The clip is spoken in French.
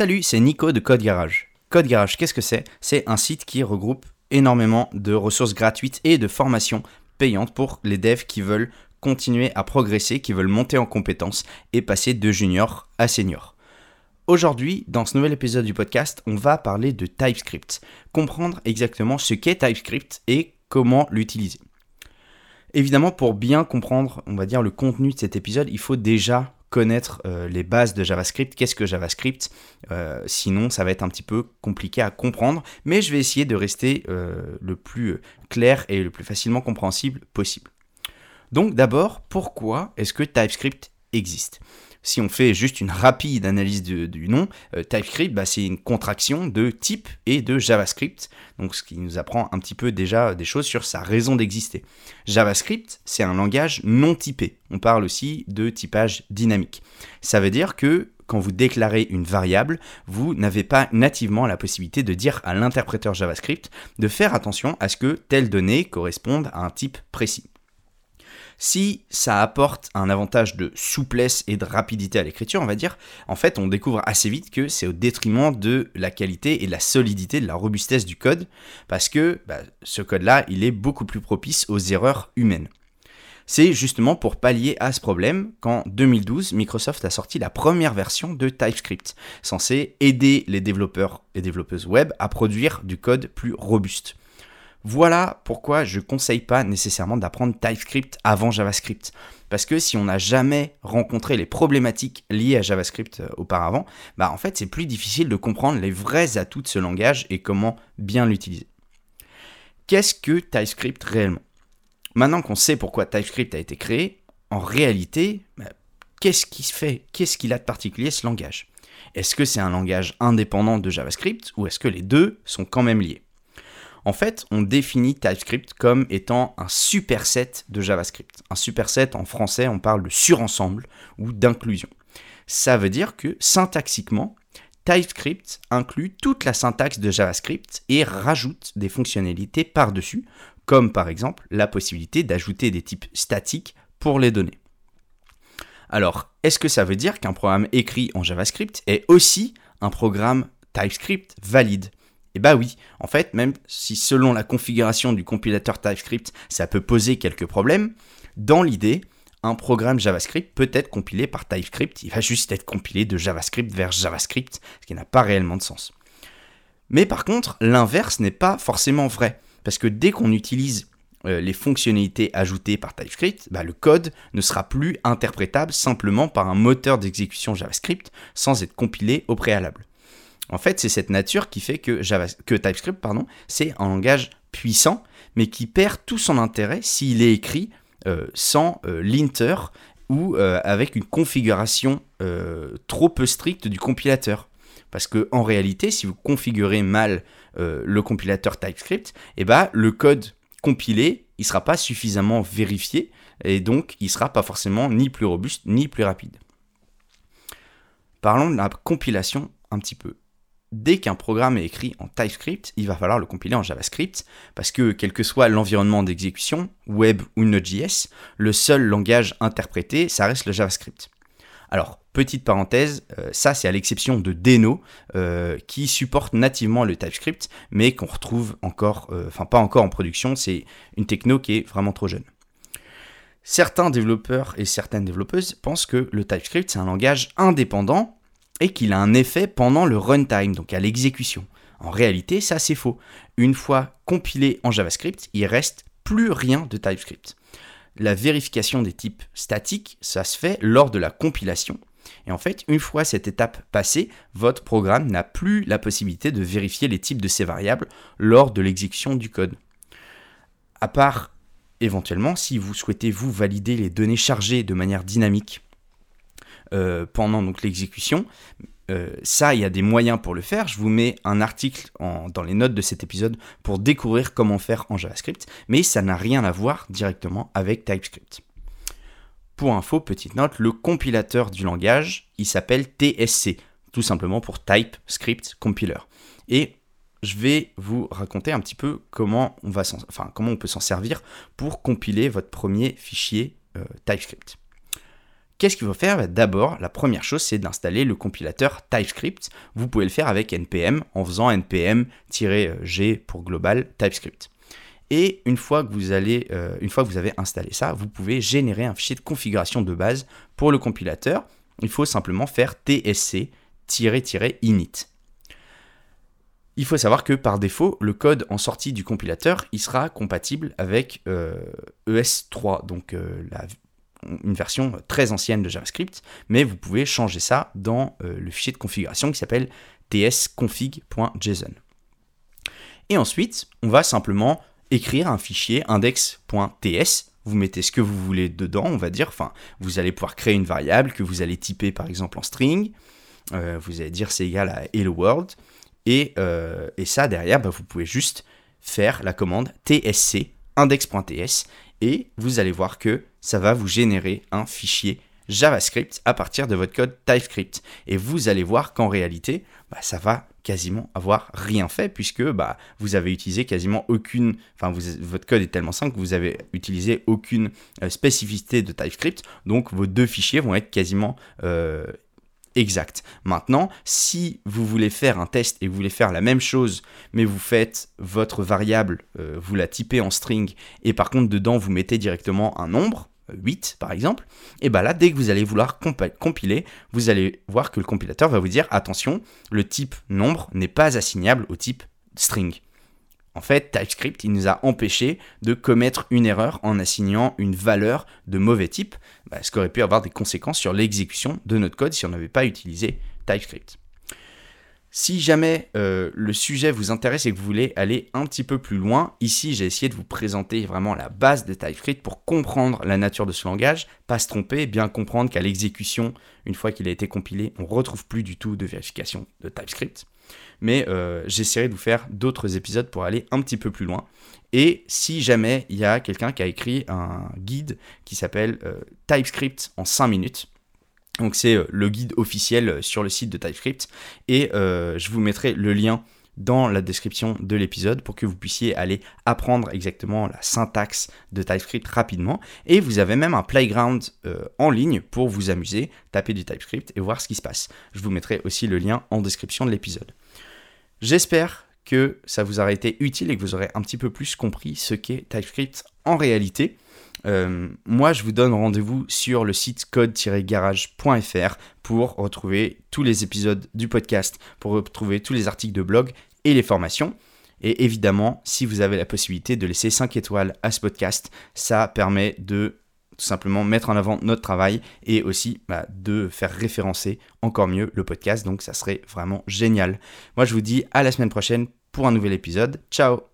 Salut, c'est Nico de Code Garage. Code Garage, qu'est-ce que c'est? C'est un site qui regroupe énormément de ressources gratuites et de formations payantes pour les devs qui veulent continuer à progresser, qui veulent monter en compétences et passer de junior à senior. Aujourd'hui, dans ce nouvel épisode du podcast, on va parler de TypeScript, comprendre exactement ce qu'est TypeScript et comment l'utiliser. Évidemment, pour bien comprendre, on va dire, le contenu de cet épisode, il faut déjà connaître euh, les bases de JavaScript, qu'est-ce que JavaScript, euh, sinon ça va être un petit peu compliqué à comprendre, mais je vais essayer de rester euh, le plus clair et le plus facilement compréhensible possible. Donc d'abord, pourquoi est-ce que TypeScript existe? Si on fait juste une rapide analyse du nom, euh, TypeScript, bah, c'est une contraction de type et de JavaScript, donc ce qui nous apprend un petit peu déjà des choses sur sa raison d'exister. JavaScript, c'est un langage non typé. On parle aussi de typage dynamique. Ça veut dire que quand vous déclarez une variable, vous n'avez pas nativement la possibilité de dire à l'interpréteur JavaScript de faire attention à ce que telle donnée corresponde à un type précis. Si ça apporte un avantage de souplesse et de rapidité à l'écriture, on va dire, en fait, on découvre assez vite que c'est au détriment de la qualité et de la solidité, de la robustesse du code, parce que bah, ce code-là, il est beaucoup plus propice aux erreurs humaines. C'est justement pour pallier à ce problème qu'en 2012, Microsoft a sorti la première version de TypeScript, censée aider les développeurs et développeuses web à produire du code plus robuste. Voilà pourquoi je ne conseille pas nécessairement d'apprendre TypeScript avant JavaScript. Parce que si on n'a jamais rencontré les problématiques liées à JavaScript euh, auparavant, bah en fait c'est plus difficile de comprendre les vrais atouts de ce langage et comment bien l'utiliser. Qu'est-ce que TypeScript réellement? Maintenant qu'on sait pourquoi TypeScript a été créé, en réalité, bah, qu'est-ce qui se fait? Qu'est-ce qu'il a de particulier ce langage? Est-ce que c'est un langage indépendant de JavaScript ou est-ce que les deux sont quand même liés? En fait, on définit TypeScript comme étant un superset de JavaScript. Un superset, en français, on parle de surensemble ou d'inclusion. Ça veut dire que syntaxiquement, TypeScript inclut toute la syntaxe de JavaScript et rajoute des fonctionnalités par-dessus, comme par exemple la possibilité d'ajouter des types statiques pour les données. Alors, est-ce que ça veut dire qu'un programme écrit en JavaScript est aussi un programme TypeScript valide? Eh bah oui, en fait, même si selon la configuration du compilateur TypeScript, ça peut poser quelques problèmes, dans l'idée, un programme JavaScript peut être compilé par TypeScript, il va juste être compilé de JavaScript vers JavaScript, ce qui n'a pas réellement de sens. Mais par contre, l'inverse n'est pas forcément vrai, parce que dès qu'on utilise euh, les fonctionnalités ajoutées par TypeScript, bah, le code ne sera plus interprétable simplement par un moteur d'exécution JavaScript sans être compilé au préalable. En fait, c'est cette nature qui fait que, TypeScript, pardon, c'est un langage puissant, mais qui perd tout son intérêt s'il est écrit euh, sans euh, linter ou euh, avec une configuration trop peu stricte du compilateur. Parce que en réalité, si vous configurez mal le compilateur TypeScript, eh ben, le code compilé, il ne sera pas suffisamment vérifié, et donc il ne sera pas forcément ni plus robuste ni plus rapide. Parlons de la compilation un petit peu dès qu'un programme est écrit en TypeScript, il va falloir le compiler en JavaScript, parce que quel que soit l'environnement d'exécution, web ou Node.js, le seul langage interprété, ça reste le JavaScript. Alors, petite parenthèse, euh, ça c'est à l'exception de Deno, euh, qui supporte nativement le TypeScript, mais qu'on retrouve encore, euh, enfin pas encore en production, c'est une techno qui est vraiment trop jeune. Certains développeurs et certaines développeuses pensent que le TypeScript c'est un langage indépendant et qu'il a un effet pendant le runtime, donc à l'exécution. En réalité, ça c'est faux. Une fois compilé en JavaScript, il reste plus rien de TypeScript. La vérification des types statiques, ça se fait lors de la compilation. Et en fait, une fois cette étape passée, votre programme n'a plus la possibilité de vérifier les types de ces variables lors de l'exécution du code. À part éventuellement si vous souhaitez vous valider les données chargées de manière dynamique euh, pendant donc l'exécution. Euh, ça, il y a des moyens pour le faire. Je vous mets un article dans les notes de cet épisode pour découvrir comment faire en JavaScript, mais ça n'a rien à voir directement avec TypeScript. Pour info, petite note, le compilateur du langage, il s'appelle TSC, tout simplement pour TypeScript Compiler. Et je vais vous raconter un petit peu comment on, va enfin, comment on peut s'en servir pour compiler votre premier fichier euh, TypeScript. Qu'est-ce qu'il faut faire? Bah, D'abord, la première chose, c'est d'installer le compilateur TypeScript. Vous pouvez le faire avec npm en faisant npm-g pour global TypeScript. Et une fois, que vous allez, euh, une fois que vous avez installé ça, vous pouvez générer un fichier de configuration de base pour le compilateur. Il faut simplement faire tsc-init. Il faut savoir que par défaut, le code en sortie du compilateur, il sera compatible avec ES3, e donc euh, une version très ancienne de JavaScript, mais vous pouvez changer ça dans euh, le fichier de configuration qui s'appelle tsconfig.json. Et ensuite, on va simplement écrire un fichier index.ts. Vous mettez ce que vous voulez dedans, on va dire. Enfin, vous allez pouvoir créer une variable que vous allez typer par exemple en string. Euh, vous allez dire c'est égal à hello world. Et, euh, ça, derrière, bah, vous pouvez juste faire la commande tsc index.ts et vous allez voir que ça va vous générer un fichier JavaScript à partir de votre code TypeScript. Et vous allez voir qu'en réalité, bah, ça va quasiment avoir rien fait puisque bah, vous avez utilisé quasiment aucune, enfin votre code est tellement simple que vous avez utilisé aucune euh, spécificité de TypeScript, donc vos deux fichiers vont être quasiment euh, exacts. Maintenant, si vous voulez faire un test et vous voulez faire la même chose, mais vous faites votre variable, euh, vous la typez en string et par contre dedans vous mettez directement un nombre, 8 par exemple, et bien là, dès que vous allez vouloir compiler, vous allez voir que le compilateur va vous dire attention, le type nombre n'est pas assignable au type string. En fait, TypeScript, il nous a empêché de commettre une erreur en assignant une valeur de mauvais type, bah, ce qui aurait pu avoir des conséquences sur l'exécution de notre code si on n'avait pas utilisé TypeScript. Si jamais euh, le sujet vous intéresse et que vous voulez aller un petit peu plus loin, ici j'ai essayé de vous présenter vraiment la base de TypeScript pour comprendre la nature de ce langage, pas se tromper, bien comprendre qu'à l'exécution, une fois qu'il a été compilé, on ne retrouve plus du tout de vérification de TypeScript. Mais euh, j'essaierai de vous faire d'autres épisodes pour aller un petit peu plus loin. Et si jamais il y a quelqu'un qui a écrit un guide qui s'appelle euh, TypeScript en 5 minutes, donc c'est euh, le guide officiel euh, sur le site de TypeScript et euh, je vous mettrai le lien dans la description de l'épisode pour que vous puissiez aller apprendre exactement la syntaxe de TypeScript rapidement. Et vous avez même un playground en ligne pour vous amuser, taper du TypeScript et voir ce qui se passe. Je vous mettrai aussi le lien en description de l'épisode. J'espère que ça vous aura été utile et que vous aurez un petit peu plus compris ce qu'est TypeScript en réalité. Euh, moi, je vous donne rendez-vous sur le site code-garage.fr pour retrouver tous les épisodes du podcast, pour retrouver tous les articles de blog et les formations. Et évidemment, si vous avez la possibilité de laisser 5 étoiles à ce podcast, ça permet de tout simplement mettre en avant notre travail et aussi bah, de faire référencer encore mieux le podcast. Donc ça serait vraiment génial. Moi, je vous dis à la semaine prochaine pour un nouvel épisode. Ciao